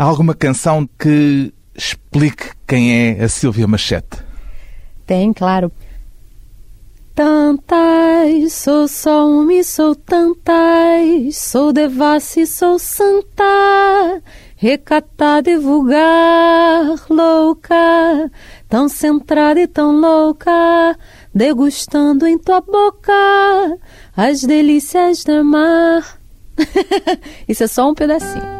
Há alguma canção que explique quem é a Silvia Machete? Tem, claro. Tantas, sou só uma e sou tantas, sou devassa e sou santa, recatada e vulgar, louca, tão centrada e tão louca, degustando em tua boca as delícias do mar. Isso é só um pedacinho.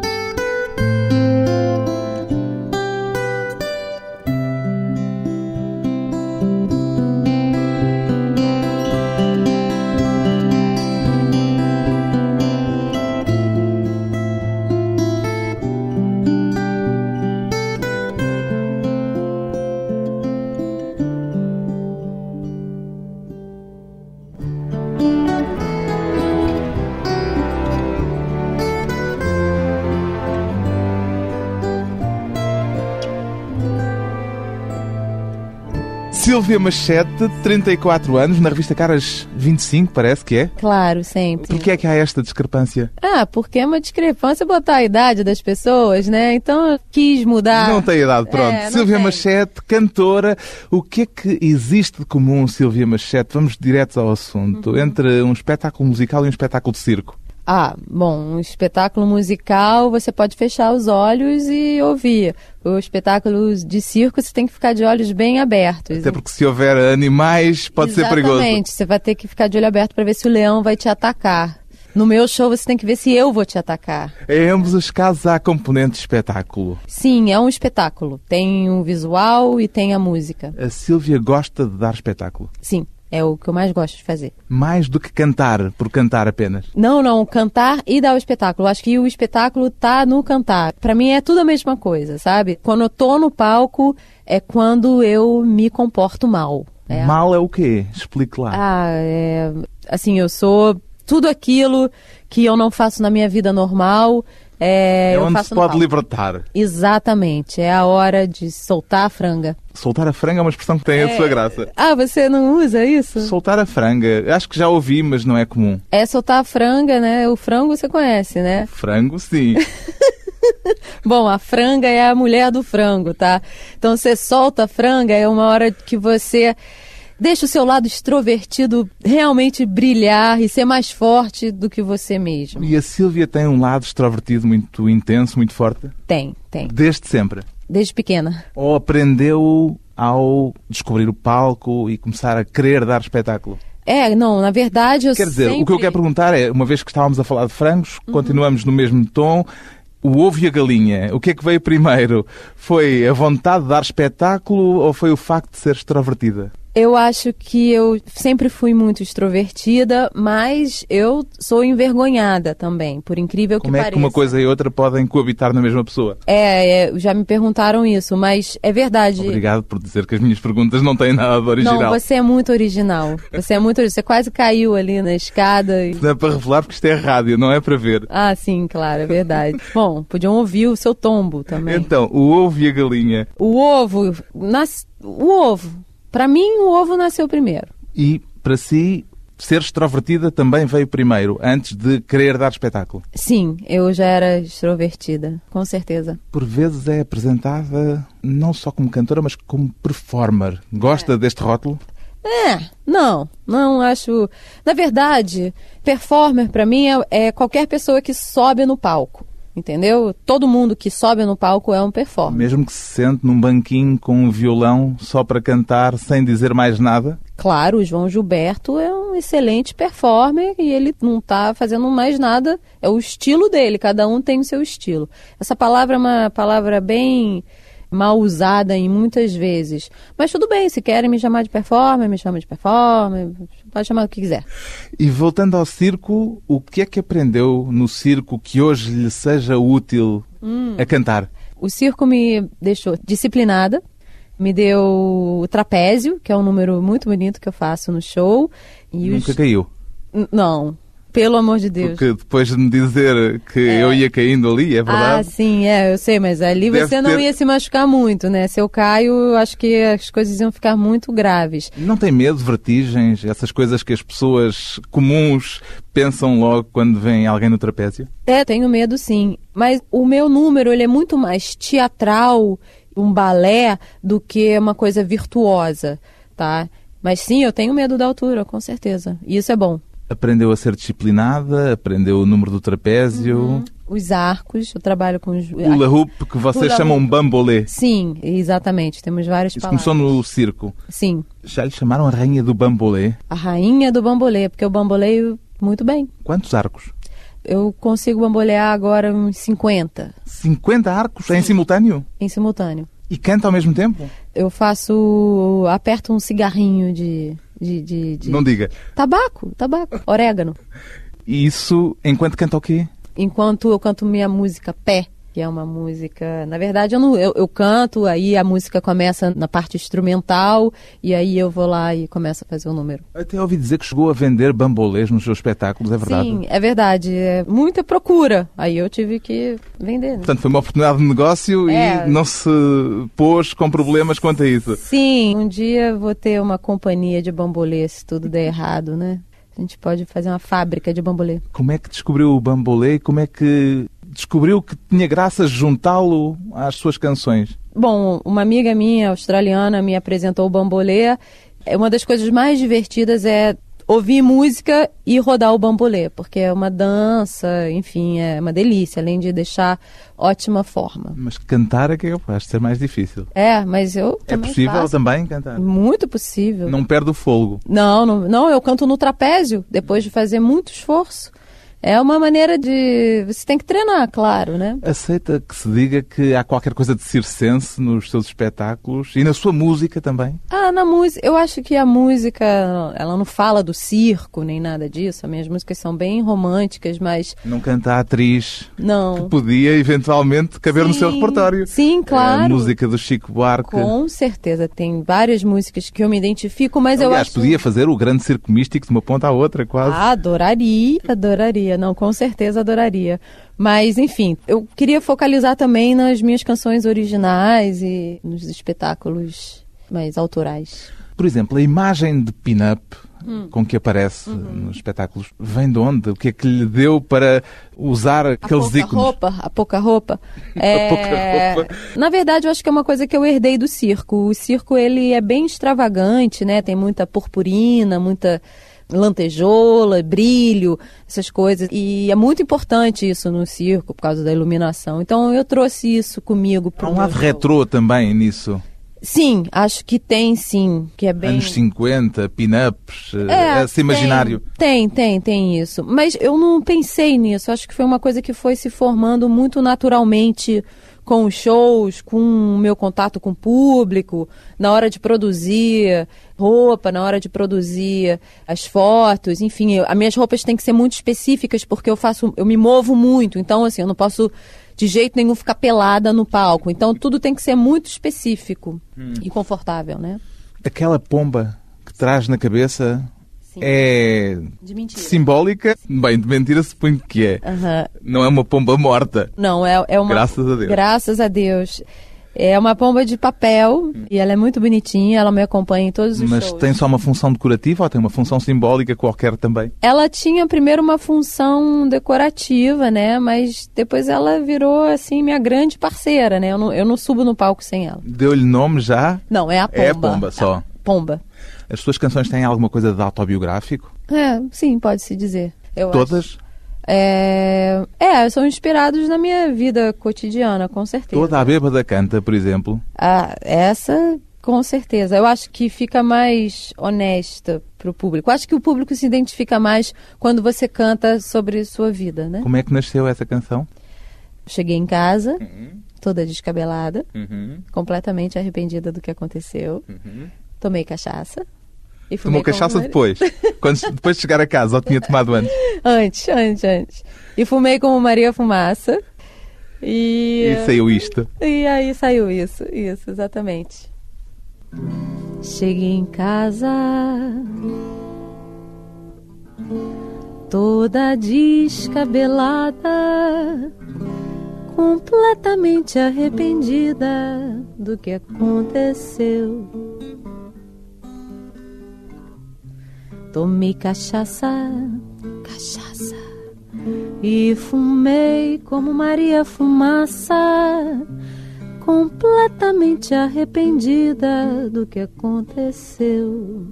Silvia Machete, 34 anos, na revista Caras 25, parece que é. Claro, sempre. Por que é que há esta discrepância? Ah, porque é uma discrepância botar a idade das pessoas, né? Então quis mudar. Não tem idade, pronto. É, Silvia tem. Machete, cantora. O que é que existe de comum, Silvia Machete? Vamos diretos ao assunto. Uhum. Entre um espetáculo musical e um espetáculo de circo. Ah, bom, um espetáculo musical você pode fechar os olhos e ouvir. O espetáculo de circo você tem que ficar de olhos bem abertos. Até porque se houver animais, pode ser perigoso. Exatamente, você vai ter que ficar de olho aberto para ver se o leão vai te atacar. No meu show você tem que ver se eu vou te atacar. Em ambos os casos há componente de espetáculo. Sim, é um espetáculo. Tem o visual e tem a música. A Silvia gosta de dar espetáculo. Sim, é o que eu mais gosto de fazer. Mais do que cantar, por cantar apenas. Não, não, cantar e dar o espetáculo. Acho que o espetáculo tá no cantar. Pra mim é tudo a mesma coisa, sabe? Quando eu tô no palco é quando eu me comporto mal. É. Mal é o quê? Explique lá. Ah, é, assim, eu sou tudo aquilo que eu não faço na minha vida normal. É, é onde se pode palco. libertar. Exatamente, é a hora de soltar a franga. Soltar a franga é uma expressão que tem a sua graça. Ah, você não usa isso? Soltar a franga, acho que já ouvi, mas não é comum. É soltar a franga, né? O frango você conhece, né? Frango, sim. Bom, a franga é a mulher do frango, tá? Então você solta a franga, é uma hora que você deixa o seu lado extrovertido realmente brilhar e ser mais forte do que você mesmo. E a Silvia tem um lado extrovertido muito intenso, muito forte, Tem, tem. desde sempre. Desde pequena. Ou aprendeu ao descobrir o palco e começar a querer dar espetáculo? É, não, na verdade eu Quer dizer, sempre... o que eu quero perguntar é, uma vez que estávamos a falar de frangos, Uhum. continuamos no mesmo tom, o ovo e a galinha, o que é que veio primeiro? Foi a vontade de dar espetáculo ou foi o facto de ser extrovertida? Eu acho que eu sempre fui muito extrovertida, mas eu sou envergonhada também, por incrível Como que é pareça. que uma coisa e outra podem coabitar na mesma pessoa? É, é, já me perguntaram isso, mas é verdade. Obrigado por dizer que as minhas perguntas não têm nada de original. Não, você é muito original. Você é muito original. Você quase caiu ali na escada. E... Não é para revelar porque isto é rádio, não é para ver. Ah, sim, claro, é verdade. Bom, podiam ouvir o seu tombo também. Então, o ovo e a galinha. O ovo, nas... o ovo. Pra mim, o ovo nasceu primeiro. E, para si, ser extrovertida também veio primeiro, antes de querer dar espetáculo. Sim, eu já era extrovertida, com certeza. Por vezes é apresentada não só como cantora, mas como performer. Gosta deste rótulo? É, não, não acho. Na verdade, performer pra mim é, é qualquer pessoa que sobe no palco. Entendeu? Todo mundo que sobe no palco é um performer. Mesmo que se sente num banquinho com um violão só para cantar sem dizer mais nada? Claro, o João Gilberto é um excelente performer e ele não está fazendo mais nada. É o estilo dele, cada um tem o seu estilo. Essa palavra é uma palavra bem mal usada em muitas vezes. Mas tudo bem, se querem me chamar de performer, me chama de performer, pode chamar o que quiser. E voltando ao circo, o que é que aprendeu no circo que hoje lhe seja útil a cantar? O circo me deixou disciplinada, me deu o trapézio, que é um número muito bonito que eu faço no show. E os- Nunca caiu. N- Não, Pelo amor de Deus. Porque depois de me dizer que É. eu ia caindo ali, é Ah, verdade? sim, é, eu sei, mas ali Deve você não ter- ia se machucar muito, né? Se eu caio, acho que as coisas iam ficar muito graves. Não tem medo, vertigens, essas coisas que as pessoas comuns pensam logo quando vem alguém no trapézio? É, tenho medo sim. Mas o meu número, ele é muito mais teatral, um balé, do que uma coisa virtuosa, tá? Mas sim, eu tenho medo da altura, com certeza. E isso é bom. Aprendeu a ser disciplinada, aprendeu o número do trapézio, Os arcos, eu trabalho com os... hula hoop, que vocês chamam bambolê. Sim, exatamente. Temos várias Isso palavras. começou no circo. Sim. Já lhe chamaram a rainha do bambolê. A rainha do bambolê, porque eu bamboleio muito bem. Quantos arcos? Eu consigo bambolear agora uns 50 50 arcos em simultâneo? em simultâneo. E canta ao mesmo tempo? Eu faço. aperto um cigarrinho de. De, de, de- Não diga. Tabaco, tabaco, orégano. E isso enquanto canta o quê? Enquanto eu canto minha música Pé, que é uma música. Na verdade, eu, não, eu, eu canto, aí a música começa na parte instrumental, e aí eu vou lá e começo a fazer o número. Até ouvi dizer que chegou a vender bambolês nos seus espetáculos, é verdade? Sim, é verdade. É muita procura. Aí eu tive que vender. né? Portanto, foi uma oportunidade de negócio É. e não se pôs com problemas quanto a isso. Sim, um dia vou ter uma companhia de bambolê se tudo der errado, né? A gente pode fazer uma fábrica de bambolê. Como é que descobriu o bambolê e como é que descobriu que tinha graça juntá-lo às suas canções? Bom, uma amiga minha australiana me apresentou o bambolê. É Uma das coisas mais divertidas é ouvir música e rodar o bambolê, porque é uma dança, enfim, é uma delícia, além de deixar ótima forma. Mas cantar é que é capaz de ser mais difícil. É, mas eu É possível faço. também cantar? Muito possível. Não perde o fôlego. Não, não, não, eu canto no trapézio, depois de fazer muito esforço. É uma maneira de. Você tem que treinar, claro, né? Aceita que se diga que há qualquer coisa de circense nos seus espetáculos e na sua música também? Ah, na música, eu acho que a música, ela não fala do circo nem nada disso. As minhas músicas são bem românticas, mas Não canta a atriz não. que podia eventualmente caber no seu Sim, repertório. Sim, claro. A música do Chico Buarque. Com certeza, tem várias músicas que eu me identifico, mas eu Aliás, acho. podia fazer o grande circo místico de uma ponta à outra, quase. Ah, adoraria, adoraria. Não, com certeza adoraria. Mas, enfim, eu queria focalizar também nas minhas canções originais e nos espetáculos mais autorais. Por exemplo, a imagem de pin-up Hum. com que aparece Uhum. nos espetáculos vem de onde? O que é que lhe deu para usar A aqueles pouca ícones? roupa, a pouca roupa. É, pouca roupa. Na verdade, eu acho que é uma coisa que eu herdei do circo. O circo, ele é bem extravagante, né? Tem muita purpurina, muita lantejoula, brilho, essas coisas. E é muito importante isso no circo, por causa da iluminação. Então, eu trouxe isso comigo Há um lado retrô também nisso. Sim, acho que tem sim, que é bem... Anos 50, pin-ups, eh, É, esse imaginário. Tem, tem, tem isso. Mas eu não pensei nisso. Acho que foi uma coisa que foi se formando muito naturalmente com os shows, com o meu contato com o público, na hora de produzir roupa, na hora de produzir as fotos, enfim, eu- as minhas roupas têm que ser muito específicas porque eu faço, eu me movo muito, então assim, eu não posso de jeito nenhum ficar pelada no palco. Então tudo tem que ser muito específico e confortável, né? Aquela pomba que traz na cabeça Sim. é simbólica? Bem, de mentira suponho que é. Não é uma pomba morta. Não, é, é uma. Graças a Deus. Graças a Deus. É uma pomba de papel e ela é muito bonitinha, ela me acompanha em todos os Mas shows. tem só uma função decorativa ou tem uma função simbólica qualquer também? Ela tinha primeiro uma função decorativa, né? Mas depois ela virou, assim, minha grande parceira, né? Eu não, eu não subo no palco sem ela. Deu-lhe nome já? Não, é a pomba. É a pomba só. Pomba. As suas canções têm alguma coisa de autobiográfico? É, sim, pode-se dizer. Eu acho. Todas? É, é, são inspirados na minha vida cotidiana, com certeza. Toda a bêbada canta, por exemplo. Ah, essa, com certeza. Eu acho que fica mais honesta para o público. Eu acho que o público se identifica mais quando você canta sobre sua vida, né? Como é que nasceu essa canção? Cheguei em casa, Uhum. toda descabelada, completamente arrependida do que aconteceu. Tomei cachaça. Tomou cachaça com... depois? Quando, depois de chegar a casa, ou tinha tomado antes? Antes, antes, antes. E fumei como Maria Fumaça. E... E saiu isto. E aí saiu isso, isso, exatamente. Cheguei em casa, toda descabelada, completamente arrependida do que aconteceu. Tomei cachaça, cachaça, e fumei como Maria Fumaça, completamente arrependida do que aconteceu.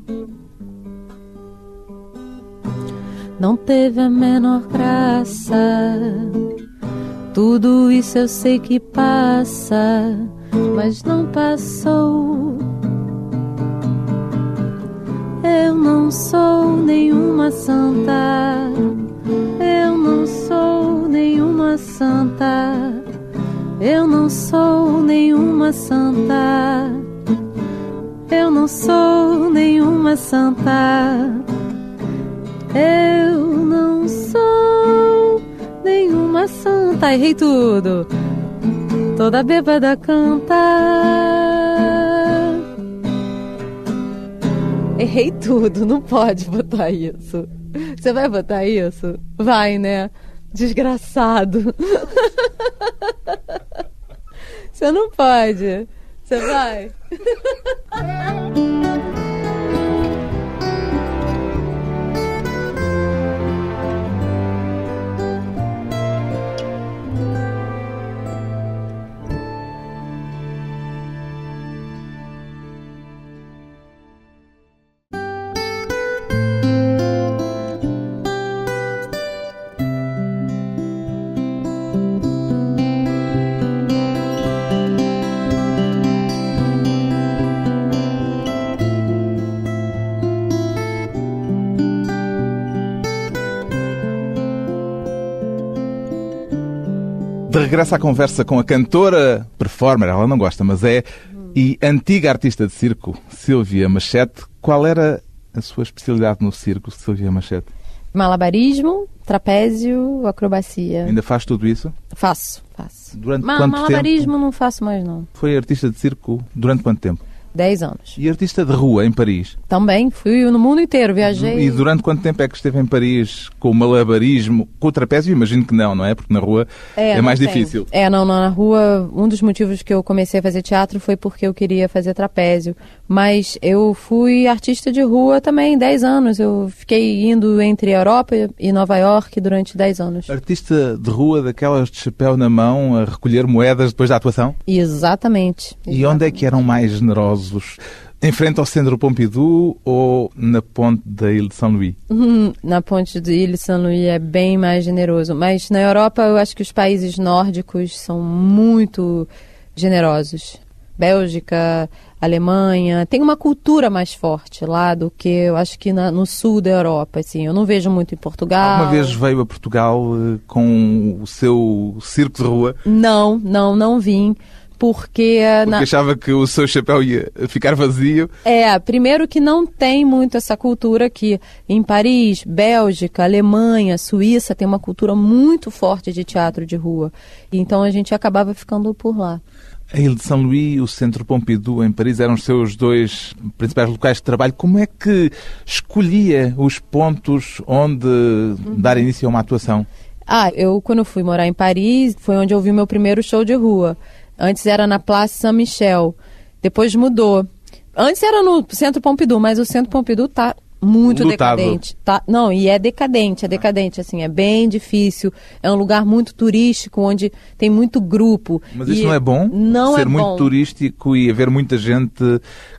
Não teve a menor graça. Tudo isso eu sei que passa, mas não passou. Eu não sou nenhuma santa. Eu não sou nenhuma santa. Eu não sou nenhuma santa. Eu não sou nenhuma santa. Eu não sou nenhuma santa. Errei tudo. Toda bêbada canta. Errei tudo, não pode botar isso. Você vai botar isso? Vai, né? Desgraçado. Você não pode. Você vai? De regresso à conversa com a cantora, performer, ela não gosta, mas é, e antiga artista de circo, Silvia Machete. Qual era a sua especialidade no circo, Silvia Machete? Malabarismo, trapézio, acrobacia. Ainda faz tudo isso? Faço, faço. Durante Ma quanto malabarismo tempo? não faço mais não. Foi artista de circo durante quanto tempo? 10 anos. E artista de rua em Paris? Também fui no mundo inteiro, viajei. E durante quanto tempo é que esteve em Paris com o malabarismo, com o trapézio? Imagino que não, não é? Porque na rua é, não mais tem. difícil. É, não, na rua, um dos motivos que eu comecei a fazer teatro foi porque eu queria fazer trapézio. Mas eu fui artista de rua também 10 anos. Eu fiquei indo entre a Europa e Nova York durante 10 anos. Artista de rua daquelas de chapéu na mão a recolher moedas depois da atuação? Exatamente. E onde é que eram mais generosos? Em frente ao Centro Pompidou ou na ponte da Ilha de São Luís? Hum, Na ponte de Ilha São Luís é bem mais generoso. Mas na Europa eu acho que os países nórdicos são muito generosos. Bélgica, Alemanha, tem uma cultura mais forte lá do que eu acho que na- no sul da Europa, assim. Eu não vejo muito em Portugal. Alguma vez veio a Portugal eh, com o seu circo de rua Não, não, não vim. Porque, eh, porque na- achava que o seu chapéu ia ficar vazio? É, primeiro que não tem muito essa cultura aqui. Em Paris, Bélgica, Alemanha, Suíça, tem uma cultura muito forte de teatro de rua. Então a gente acabava ficando por lá. A Ilha de São Luís e o Centro Pompidou em Paris eram os seus dois principais locais de trabalho. Como é que escolhia os pontos onde dar início a uma atuação? Ah, eu quando fui morar em Paris, foi onde eu vi o meu primeiro show de rua. Antes era na Place Saint-Michel, depois mudou. Antes era no Centro Pompidou, mas o Centro Pompidou tá muito Lotado. decadente. Tá, não, e é decadente, é decadente, assim, é bem difícil. É um lugar muito turístico, onde tem muito grupo. Mas isso não é bom? Não Ser é muito bom. turístico e haver muita gente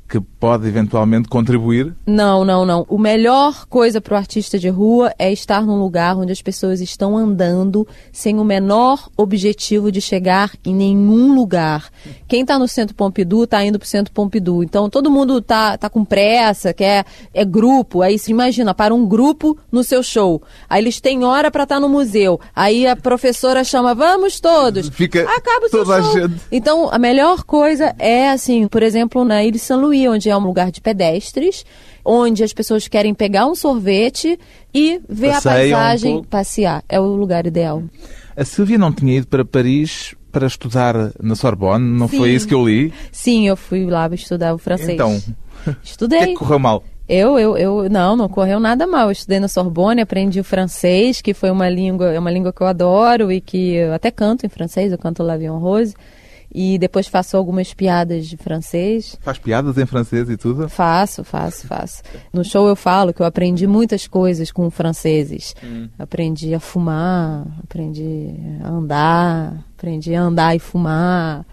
que pode eventualmente contribuir? Não, não, não. O melhor coisa para o artista de rua é estar num lugar onde as pessoas estão andando sem o menor objetivo de chegar em nenhum lugar. Quem está no Centro Pompidou está indo para o Centro Pompidou. Então todo mundo tá, tá com pressa, quer é grupo. Aí se imagina para um grupo no seu show. Aí eles têm hora para estar no museu. Aí a professora chama, vamos todos. Fica Acaba o seu toda a show. gente. Então, a melhor coisa é, assim, por exemplo, na Ilha de São Luís, onde é um lugar de pedestres, onde as pessoas querem pegar um sorvete e ver Passeiam a um paisagem, pouco. passear. É o lugar ideal. A Silvia não tinha ido para Paris para estudar na Sorbonne, não foi Sim. isso que eu li? Sim, eu fui lá estudar o francês. Então, o Estudei. que é que correu mal? Eu, eu, eu, não, não correu nada mal. Eu estudei na Sorbonne, aprendi o francês, que foi uma língua, é uma língua que eu adoro e que eu até canto em francês, eu canto L'Avion Rose. E depois faço algumas piadas de francês. Faz piadas em francês e tudo? Faço, faço, faço. No show eu falo que eu aprendi muitas coisas com franceses. Hum. Aprendi a fumar, aprendi a andar, aprendi a andar e fumar.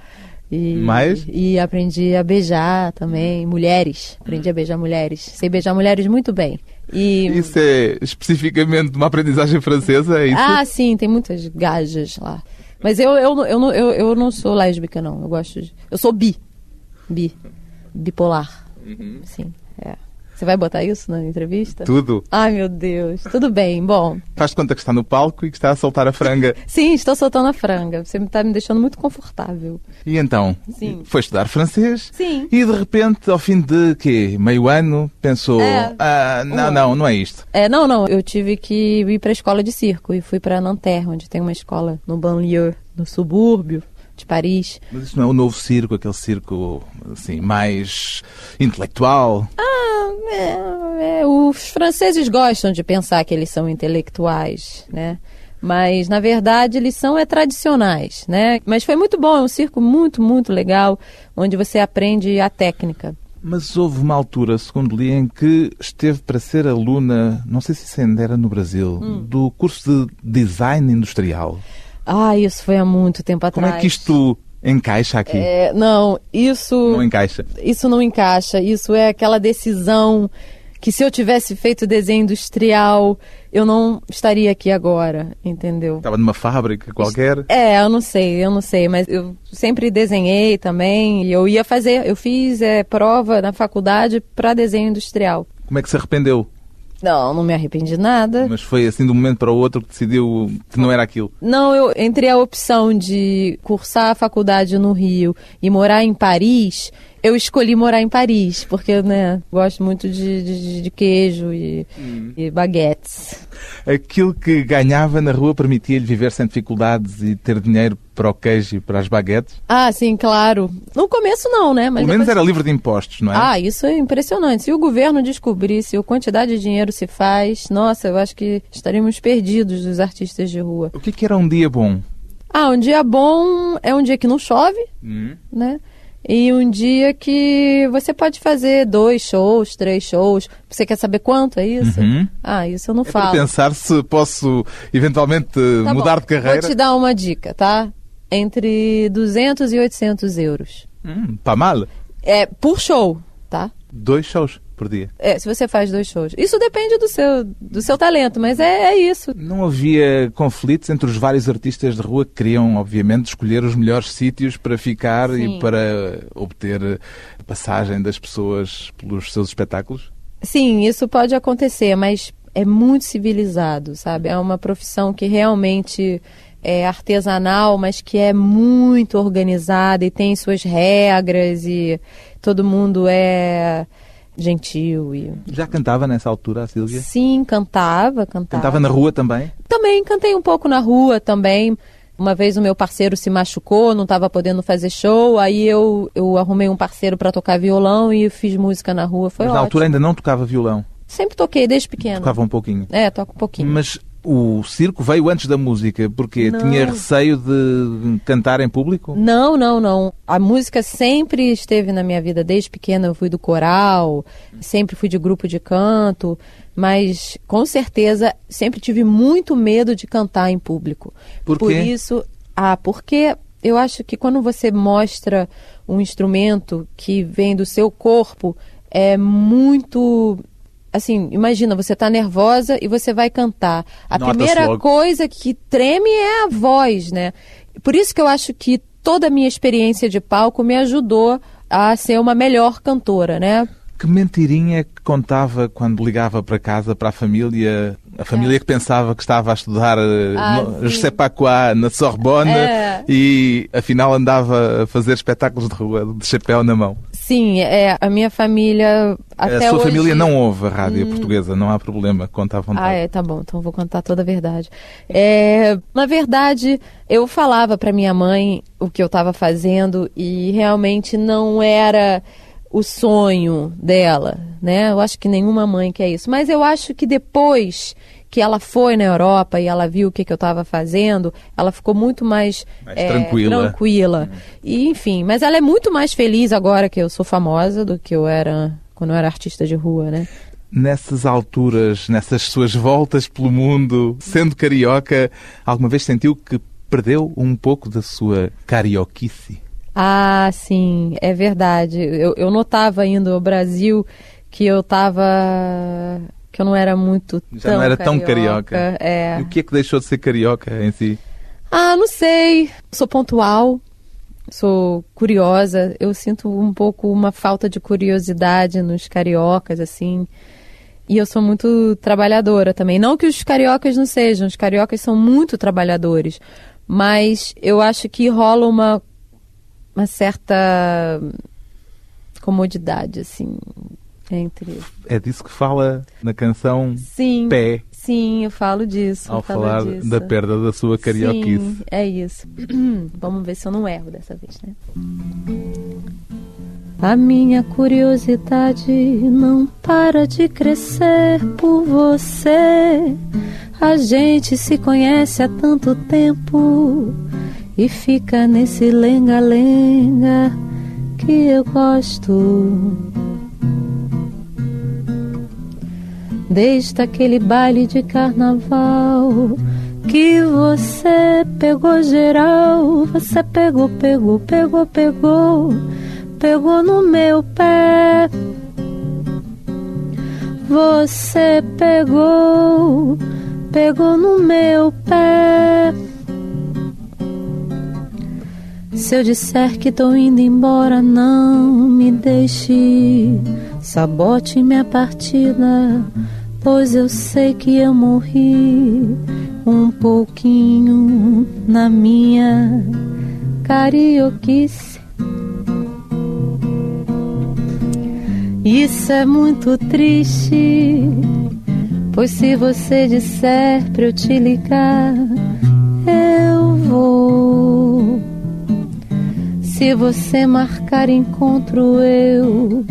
E, Mais? E aprendi a beijar também mulheres. Aprendi a beijar mulheres. Sei beijar mulheres muito bem. E... Isso é especificamente uma aprendizagem francesa, é isso? Ah, sim, tem muitas gajas lá. Mas eu, eu, eu, eu, eu não sou lésbica, não. Eu gosto de. Eu sou bi. Bi. Bipolar. Uhum. Sim, é. Você vai botar isso na entrevista? Tudo. Ai, meu Deus. Tudo bem, bom. Faz de conta que está no palco e que está a soltar a franga. Sim, estou soltando a franga. Você está me deixando muito confortável. E então? Sim. Foi estudar francês? Sim. E de repente, ao fim de quê? Meio ano, pensou: é. ah, não, não, não é isto. É, não, não. Eu tive que ir para a escola de circo e fui para Nanterre, onde tem uma escola no banlieue, no subúrbio de Paris. Mas isso não é o novo circo, aquele circo assim mais intelectual? Ah, é, é, os franceses gostam de pensar que eles são intelectuais, né? Mas na verdade eles são é tradicionais, né? Mas foi muito bom, é um circo muito muito legal, onde você aprende a técnica. Mas houve uma altura, segundo li, em que esteve para ser aluna, não sei se ainda era no Brasil, hum. do curso de design industrial. Ah, isso foi há muito tempo atrás. Como é que isto encaixa aqui? É, não, isso. Não encaixa. Isso não encaixa. Isso é aquela decisão que se eu tivesse feito desenho industrial, eu não estaria aqui agora, entendeu? Estava numa fábrica qualquer? É, eu não sei, eu não sei, mas eu sempre desenhei também e eu ia fazer, eu fiz é, prova na faculdade para desenho industrial. Como é que se arrependeu? Não, não me arrependi de nada. Mas foi assim de um momento para o outro que decidiu que não era aquilo? Não, eu entre a opção de cursar a faculdade no Rio e morar em Paris, eu escolhi morar em Paris, porque né, gosto muito de, de, de queijo e, hum. e, baguetes. Aquilo que ganhava na rua permitia-lhe viver sem dificuldades e ter dinheiro para o queijo e para as baguetes? Ah, sim, claro. No começo não, né? Mas Pelo menos era livre de impostos, não é? Ah, isso é impressionante. Se o governo descobrisse a quantidade de dinheiro se faz, nossa, eu acho que estaríamos perdidos dos artistas de rua. O que, que era um dia bom? Ah, um dia bom é um dia que não chove, hum. né? E um dia que você pode fazer dois shows, três shows. Você quer saber quanto é isso? Uhum. Ah, isso eu não é falo. Para pensar se posso eventualmente tá mudar bom. de carreira. Vou te dar uma dica, tá? Entre 200 e 800 euros. Hum, tá mal? É, por show, tá? Dois shows por dia. É, se você faz dois shows. Isso depende do seu, do seu talento, mas é, é isso. Não havia conflitos entre os vários artistas de rua que queriam, obviamente, escolher os melhores sítios para ficar Sim. e para obter passagem das pessoas pelos seus espetáculos? Sim, isso pode acontecer, mas é muito civilizado, sabe? É uma profissão que realmente é artesanal, mas que é muito organizada e tem suas regras e todo mundo é gentil e já cantava nessa altura a Silvia? Sim cantava cantava. Cantava na rua também? Também cantei um pouco na rua também. Uma vez o meu parceiro se machucou não estava podendo fazer show aí eu eu arrumei um parceiro para tocar violão e fiz música na rua foi Mas ótimo. na altura ainda não tocava violão? Sempre toquei desde pequeno tocava um pouquinho. É toco um pouquinho. Mas o circo veio antes da música, porque não. tinha receio de cantar em público? Não, não, não. A música sempre esteve na minha vida desde pequena. Eu fui do coral, sempre fui de grupo de canto, mas com certeza sempre tive muito medo de cantar em público. Por, Por isso, ah, porque eu acho que quando você mostra um instrumento que vem do seu corpo, é muito assim, imagina, você está nervosa e você vai cantar. A Nota primeira coisa que treme é a voz, né? Por isso que eu acho que toda a minha experiência de palco me ajudou a ser uma melhor cantora, né? Que mentirinha que contava quando ligava para casa, para a família, a família é. que pensava que estava a estudar eh, ah, no, José na Sorbonne é. e afinal andava a fazer espetáculos de rua de chapéu na mão. Sim, é, a minha família até A sua hoje... família não ouve a rádio hum... portuguesa, não há problema, conta à vontade. Ah, é, tá bom, então vou contar toda a verdade. É, na verdade, eu falava para minha mãe o que eu estava fazendo e realmente não era o sonho dela, né? Eu acho que nenhuma mãe quer isso. Mas eu acho que depois que ela foi na Europa e ela viu o que, que eu estava fazendo, ela ficou muito mais, mais é, tranquila. tranquila. Uhum. E, enfim, mas ela é muito mais feliz agora que eu sou famosa do que eu era quando eu era artista de rua, né? Nessas alturas, nessas suas voltas pelo mundo, sendo carioca, alguma vez sentiu que perdeu um pouco da sua carioquice? Ah, sim, é verdade. Eu, eu notava indo ao Brasil que eu estava que eu não era muito Já não era carioca, tão carioca. É. E o que é que deixou de ser carioca em si? Ah, não sei. Sou pontual, sou curiosa. Eu sinto um pouco uma falta de curiosidade nos cariocas, assim. E eu sou muito trabalhadora também. Não que os cariocas não sejam, os cariocas são muito trabalhadores. Mas eu acho que rola uma, uma certa comodidade, assim, entre. É disso que fala na canção sim, Pé. Sim, eu falo disso. Ao falar disso. da perda da sua carioquice. Sim, é isso. Vamos ver se eu não erro dessa vez, né? A minha curiosidade não para de crescer por você. A gente se conhece há tanto tempo e fica nesse lenga-lenga que eu gosto. Desde aquele baile de carnaval que você pegou geral, você pegou, pegou, pegou, pegou, pegou no meu pé. Você pegou, pegou no meu pé. Se eu disser que tô indo embora, não me deixe, sabote minha partida pois eu sei que eu morri um pouquinho na minha carioquice. Isso é muito triste, pois se você disser pra eu te ligar, eu vou. Se você marcar encontro, eu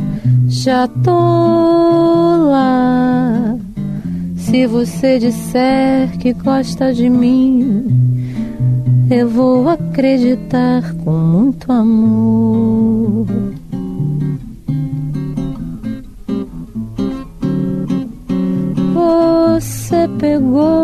já tô lá. Se você disser que gosta de mim, eu vou acreditar com muito amor. Você pegou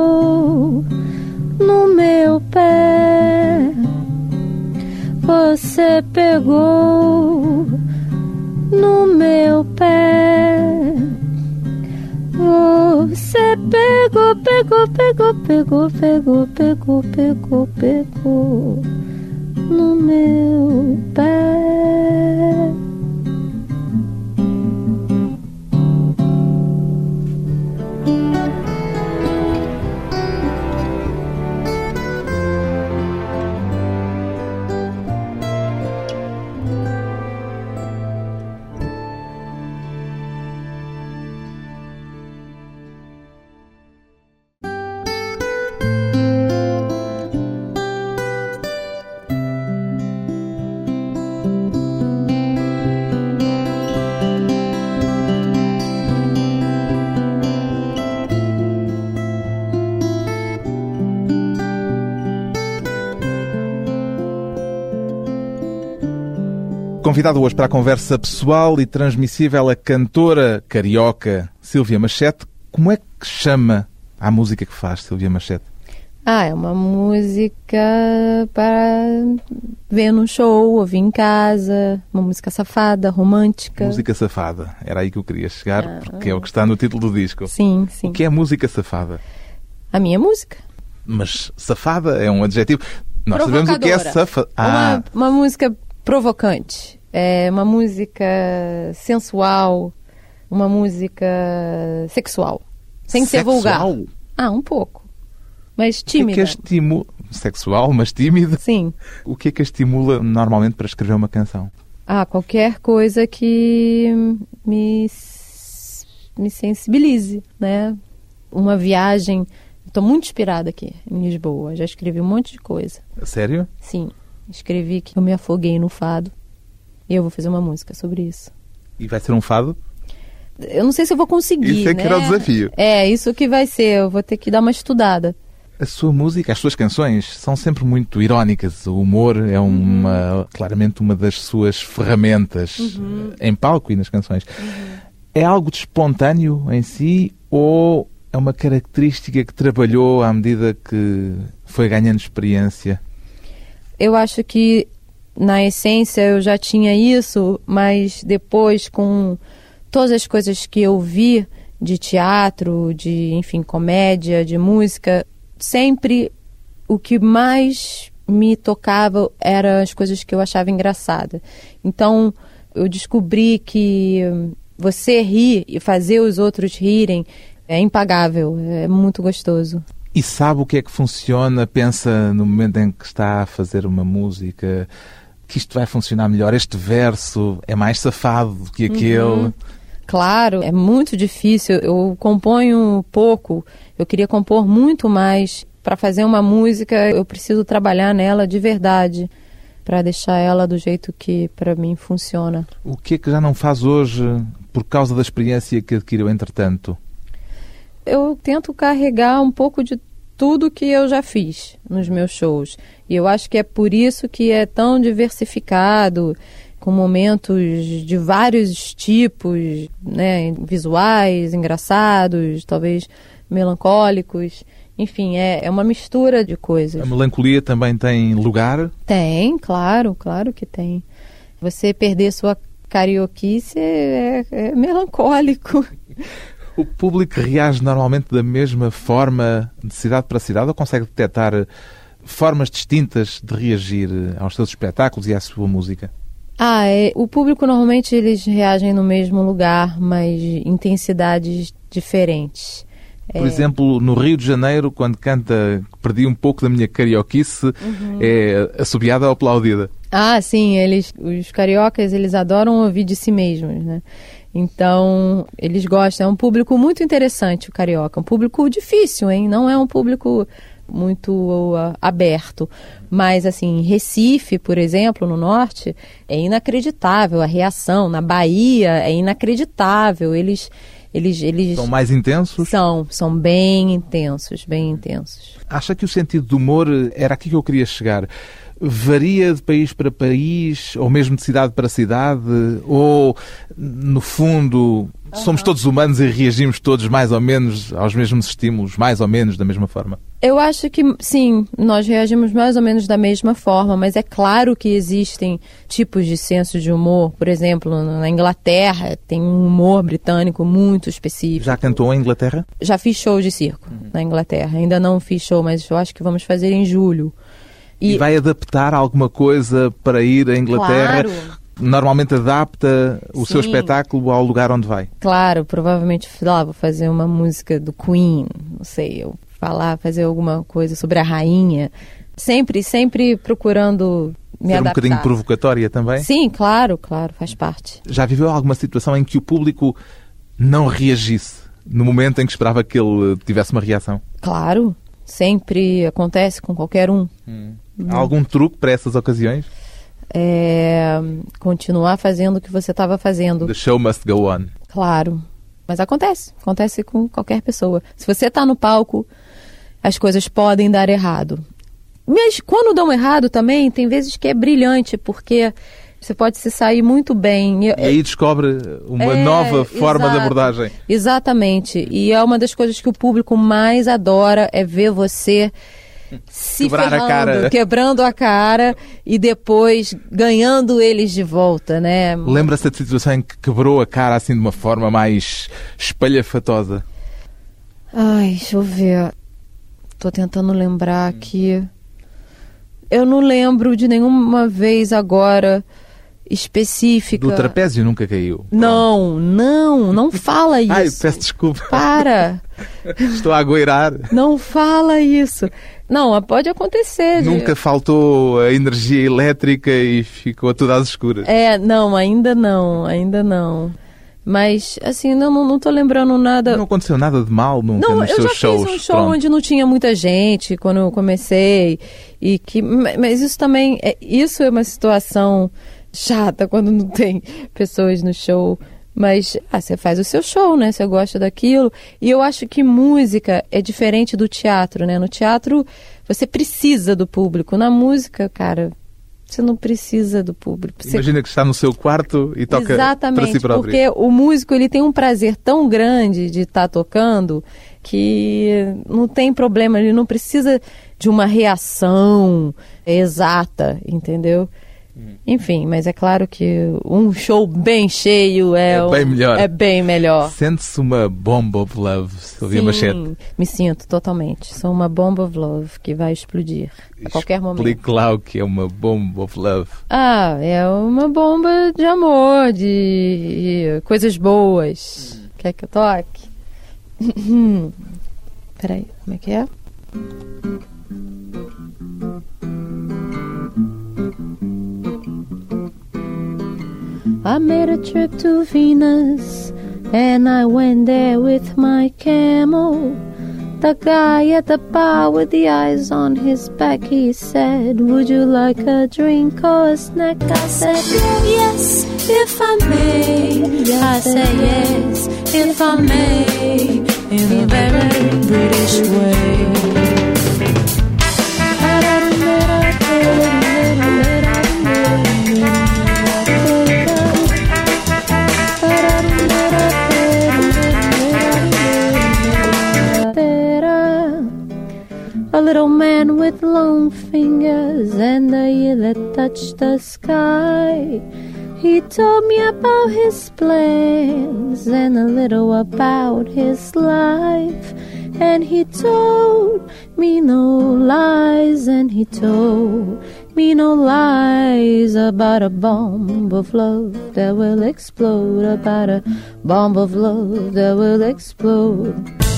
pegou, pegou, Convidado hoje para a conversa pessoal e transmissível a cantora carioca Silvia Machete. Como é que chama a música que faz, Silvia Machete? Ah, é uma música para ver no show, ouvir em casa, uma música safada, romântica. Música safada, era aí que eu queria chegar, ah, porque é o que está no título do disco. Sim, sim. O que é música safada? A minha música. Mas safada é um adjetivo. Nós sabemos o que é safada. Ah. Uma, uma música provocante. É uma música sensual, uma música sexual. Sem sexual? ser vulgar. Ah, um pouco. Mas tímida. O que é que estimula... Sexual, mas tímida? Sim. O que é que estimula normalmente para escrever uma canção? Ah, qualquer coisa que me, me sensibilize, né? Uma viagem... Estou muito inspirada aqui em Lisboa. Já escrevi um monte de coisa. Sério? Sim. Escrevi que eu me afoguei no fado. E eu vou fazer uma música sobre isso. E vai ser um fado? Eu não sei se eu vou conseguir. Isso é né? que era o desafio. É, isso que vai ser. Eu vou ter que dar uma estudada. A sua música, as suas canções são sempre muito irónicas. O humor é uma, uhum. claramente uma das suas ferramentas uhum. em palco e nas canções. Uhum. É algo de espontâneo em si ou é uma característica que trabalhou à medida que foi ganhando experiência? Eu acho que na essência eu já tinha isso, mas depois com todas as coisas que eu vi de teatro, de enfim, comédia, de música, sempre o que mais me tocava eram as coisas que eu achava engraçada. Então, eu descobri que você rir e fazer os outros rirem é impagável, é muito gostoso. E sabe o que é que funciona? Pensa no momento em que está a fazer uma música que isto vai funcionar melhor. Este verso é mais safado do que aquele. Uhum. Claro, é muito difícil. Eu componho pouco. Eu queria compor muito mais. Para fazer uma música, eu preciso trabalhar nela de verdade para deixar ela do jeito que para mim funciona. O que é que já não faz hoje por causa da experiência que adquiriu entretanto? Eu tento carregar um pouco de tudo que eu já fiz nos meus shows. E eu acho que é por isso que é tão diversificado com momentos de vários tipos, né, visuais, engraçados, talvez melancólicos. Enfim, é, é uma mistura de coisas. A melancolia também tem lugar? Tem, claro, claro que tem. Você perder sua carioquice é, é melancólico. O público reage normalmente da mesma forma de cidade para cidade ou consegue detectar formas distintas de reagir aos seus espetáculos e à sua música? Ah, é, o público normalmente eles reagem no mesmo lugar, mas intensidades diferentes. Por é... exemplo, no Rio de Janeiro, quando canta Perdi um pouco da minha carioquice, uhum. é assobiada ou aplaudida? Ah, sim, eles, os cariocas, eles adoram ouvir de si mesmos, né? Então, eles gostam. É um público muito interessante, o carioca. Um público difícil, hein? Não é um público muito uh, aberto. Mas, assim, Recife, por exemplo, no norte, é inacreditável a reação. Na Bahia, é inacreditável. Eles. Eles, eles são mais intensos? São, são bem intensos, bem intensos. Acha que o sentido do humor era aqui que eu queria chegar? Varia de país para país, ou mesmo de cidade para cidade, ou, no fundo, somos todos humanos e reagimos todos mais ou menos aos mesmos estímulos, mais ou menos da mesma forma? Eu acho que sim, nós reagimos mais ou menos da mesma forma, mas é claro que existem tipos de senso de humor. Por exemplo, na Inglaterra tem um humor britânico muito específico. Já cantou em Inglaterra? Já fiz show de circo uhum. na Inglaterra. Ainda não fiz show, mas eu acho que vamos fazer em julho. E... e vai adaptar alguma coisa para ir à Inglaterra? Claro. Normalmente adapta o Sim. seu espetáculo ao lugar onde vai? Claro, provavelmente lá vou fazer uma música do Queen, não sei, eu falar, fazer alguma coisa sobre a rainha. Sempre, sempre procurando me Ser adaptar. um bocadinho provocatória também? Sim, claro, claro, faz parte. Já viveu alguma situação em que o público não reagisse no momento em que esperava que ele tivesse uma reação? Claro, sempre acontece com qualquer um. Hum. Há algum truque para essas ocasiões? É, continuar fazendo o que você estava fazendo. The show must go on. Claro. Mas acontece. Acontece com qualquer pessoa. Se você está no palco, as coisas podem dar errado. Mas quando dão errado também, tem vezes que é brilhante, porque você pode se sair muito bem. E aí descobre uma é, nova forma exato, de abordagem. Exatamente. E é uma das coisas que o público mais adora é ver você se Quebrar ferrando, a cara. quebrando a cara e depois ganhando eles de volta, né? Lembra-se da situação em que quebrou a cara assim de uma forma mais espalhafatosa? Ai, deixa eu ver. Estou tentando lembrar aqui. Eu não lembro de nenhuma vez agora específica. Do trapézio nunca caiu. Não, não, não fala isso. Ai, peço desculpa. Para. Estou a agoirar. Não fala isso. Não, pode acontecer. Nunca faltou a energia elétrica e ficou tudo às escuras. É, não, ainda não, ainda não. Mas, assim, não, não, não tô lembrando nada. Não aconteceu nada de mal nunca não, nos seus shows? eu já fiz um show Pronto. onde não tinha muita gente quando eu comecei. E que, mas isso também, é, isso é uma situação chata quando não tem pessoas no show. Mas ah, você faz o seu show, né? Você gosta daquilo. E eu acho que música é diferente do teatro, né? No teatro você precisa do público. Na música, cara, você não precisa do público. Você... Imagina que está no seu quarto e toca Exatamente, para si próprio. porque o músico ele tem um prazer tão grande de estar tá tocando que não tem problema, ele não precisa de uma reação exata, entendeu? Enfim, mas é claro que um show bem cheio é, é bem melhor. É bem melhor. Sente-se uma bomb of love, Silvia Machete? me sinto totalmente. Sou uma bomb of love que vai explodir a qualquer momento. Explique lá o que é uma bomb of love. Ah, é uma bomba de amor, de coisas boas. Quer que eu toque? Peraí, como é que é? I made a trip to Venus and I went there with my camel. The guy at the bar with the eyes on his back, he said, Would you like a drink or a snack? I said, Yes, if I may. I said, Yes, if I may, in a very British way. Fingers and the ear that touched the sky. He told me about his plans and a little about his life. And he told me no lies, and he told me no lies about a bomb of love that will explode, about a bomb of love that will explode.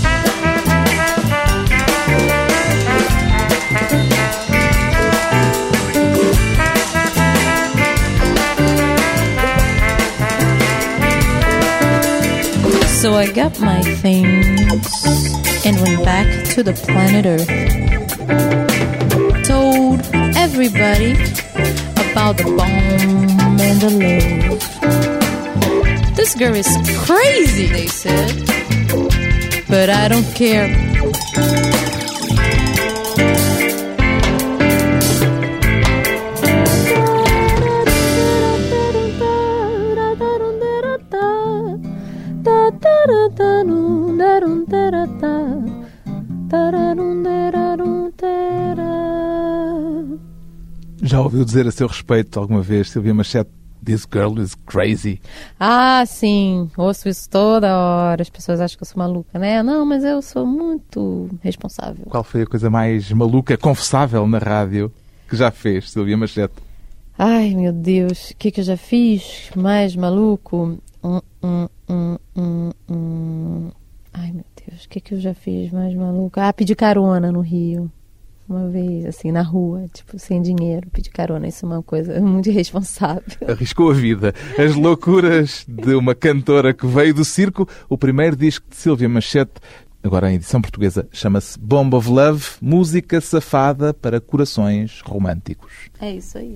So I got my things and went back to the planet Earth. Told everybody about the bomb and the love. This girl is crazy, they said. But I don't care. Já ouviu dizer a seu respeito alguma vez, Silvia Machete, This girl is crazy? Ah, sim. Ouço isso toda hora. As pessoas acham que eu sou maluca, né? Não, mas eu sou muito responsável. Qual foi a coisa mais maluca, confessável na rádio que já fez, Silvia Machete? Ai, meu Deus. O que, que eu já fiz mais maluco? Hum, hum, hum. Ai, meu Deus. O que, que eu já fiz mais maluco? Ah, pedir carona no Rio uma vez, assim, na rua, tipo, sem dinheiro, pedir carona. Isso é uma coisa muito irresponsável. Arriscou a vida. As loucuras de uma cantora que veio do circo. O primeiro disco de Silvia Machete, agora em edição portuguesa, chama-se Bomb of Love, música safada para corações românticos. É isso aí.